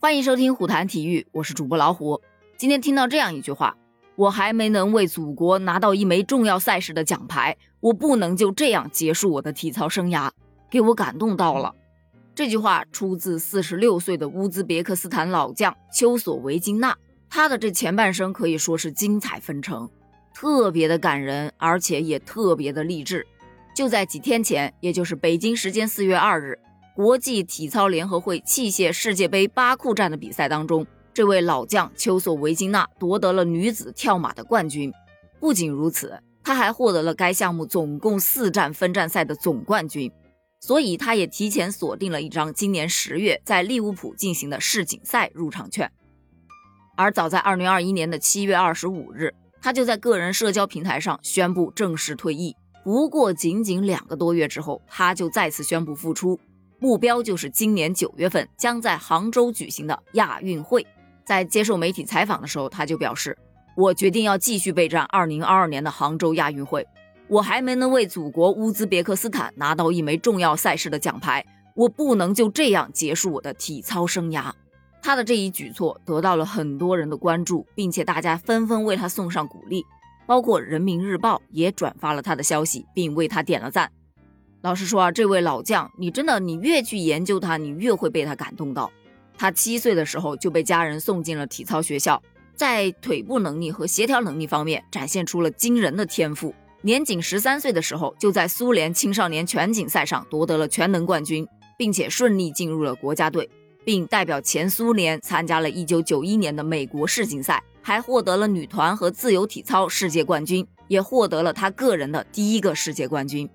欢迎收听虎谈体育，我是主播老虎。今天听到这样一句话，我还没能为祖国拿到一枚重要赛事的奖牌，我不能就这样结束我的体操生涯，给我感动到了。这句话出自四十六岁的乌兹别克斯坦老将丘索维金娜，他的这前半生可以说是精彩纷呈，特别的感人，而且也特别的励志。就在几天前，也就是北京时间四月二日。国际体操联合会器械世界杯巴库站的比赛当中，这位老将丘索维金娜夺得了女子跳马的冠军。不仅如此，她还获得了该项目总共四站分站赛的总冠军，所以她也提前锁定了一张今年十月在利物浦进行的世锦赛入场券。而早在二零二一年的七月二十五日，她就在个人社交平台上宣布正式退役。不过仅仅两个多月之后，她就再次宣布复出。目标就是今年九月份将在杭州举行的亚运会。在接受媒体采访的时候，他就表示：“我决定要继续备战2022年的杭州亚运会。我还没能为祖国乌兹别克斯坦拿到一枚重要赛事的奖牌，我不能就这样结束我的体操生涯。”他的这一举措得到了很多人的关注，并且大家纷纷为他送上鼓励，包括人民日报也转发了他的消息，并为他点了赞。老实说啊，这位老将，你真的，你越去研究他，你越会被他感动到。他七岁的时候就被家人送进了体操学校，在腿部能力和协调能力方面展现出了惊人的天赋。年仅十三岁的时候，就在苏联青少年全锦赛上夺得了全能冠军，并且顺利进入了国家队，并代表前苏联参加了一九九一年的美国世锦赛，还获得了女团和自由体操世界冠军，也获得了他个人的第一个世界冠军。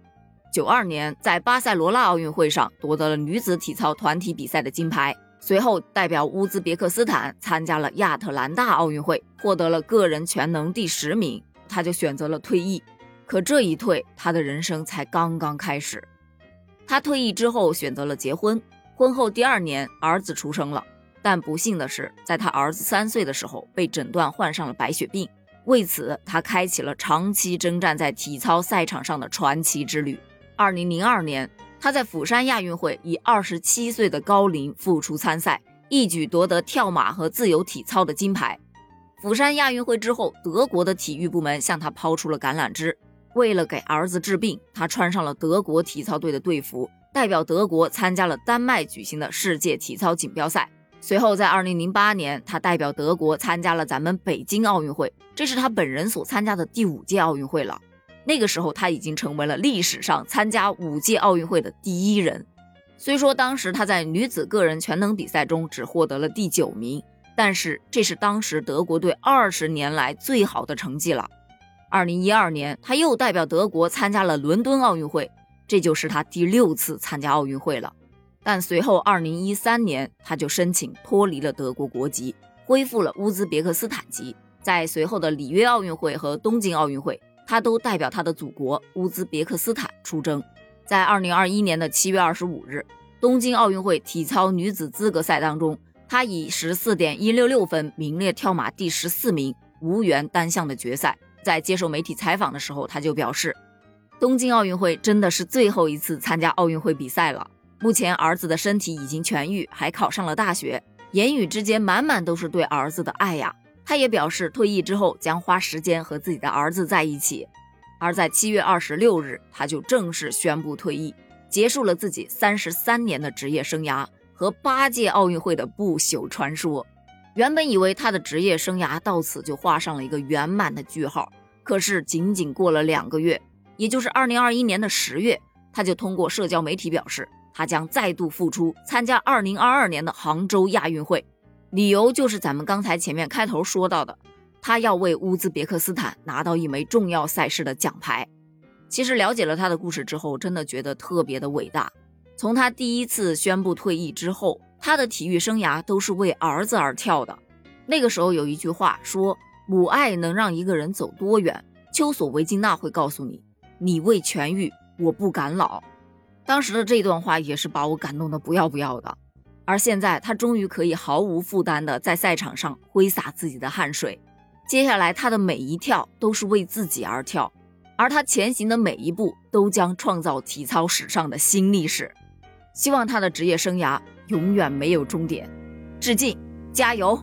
九二年，在巴塞罗那奥运会上夺得了女子体操团体比赛的金牌，随后代表乌兹别克斯坦参加了亚特兰大奥运会，获得了个人全能第十名，他就选择了退役。可这一退，他的人生才刚刚开始。他退役之后选择了结婚，婚后第二年儿子出生了，但不幸的是，在他儿子三岁的时候被诊断患上了白血病，为此他开启了长期征战在体操赛场上的传奇之旅。二零零二年，他在釜山亚运会以二十七岁的高龄复出参赛，一举夺得跳马和自由体操的金牌。釜山亚运会之后，德国的体育部门向他抛出了橄榄枝。为了给儿子治病，他穿上了德国体操队的队服，代表德国参加了丹麦举行的世界体操锦标赛。随后，在二零零八年，他代表德国参加了咱们北京奥运会，这是他本人所参加的第五届奥运会了。那个时候，他已经成为了历史上参加五届奥运会的第一人。虽说当时他在女子个人全能比赛中只获得了第九名，但是这是当时德国队二十年来最好的成绩了。二零一二年，他又代表德国参加了伦敦奥运会，这就是他第六次参加奥运会了。但随后，二零一三年他就申请脱离了德国国籍，恢复了乌兹别克斯坦籍。在随后的里约奥运会和东京奥运会。他都代表他的祖国乌兹别克斯坦出征。在二零二一年的七月二十五日，东京奥运会体操女子资格赛当中，他以十四点一六六分名列跳马第十四名，无缘单项的决赛。在接受媒体采访的时候，他就表示，东京奥运会真的是最后一次参加奥运会比赛了。目前儿子的身体已经痊愈，还考上了大学，言语之间满满都是对儿子的爱呀。他也表示，退役之后将花时间和自己的儿子在一起。而在七月二十六日，他就正式宣布退役，结束了自己三十三年的职业生涯和八届奥运会的不朽传说。原本以为他的职业生涯到此就画上了一个圆满的句号，可是仅仅过了两个月，也就是二零二一年的十月，他就通过社交媒体表示，他将再度复出参加二零二二年的杭州亚运会。理由就是咱们刚才前面开头说到的，他要为乌兹别克斯坦拿到一枚重要赛事的奖牌。其实了解了他的故事之后，真的觉得特别的伟大。从他第一次宣布退役之后，他的体育生涯都是为儿子而跳的。那个时候有一句话说：“母爱能让一个人走多远？”丘索维金娜会告诉你：“你为痊愈，我不敢老。”当时的这段话也是把我感动的不要不要的。而现在，他终于可以毫无负担地在赛场上挥洒自己的汗水。接下来，他的每一跳都是为自己而跳，而他前行的每一步都将创造体操史上的新历史。希望他的职业生涯永远没有终点。致敬，加油！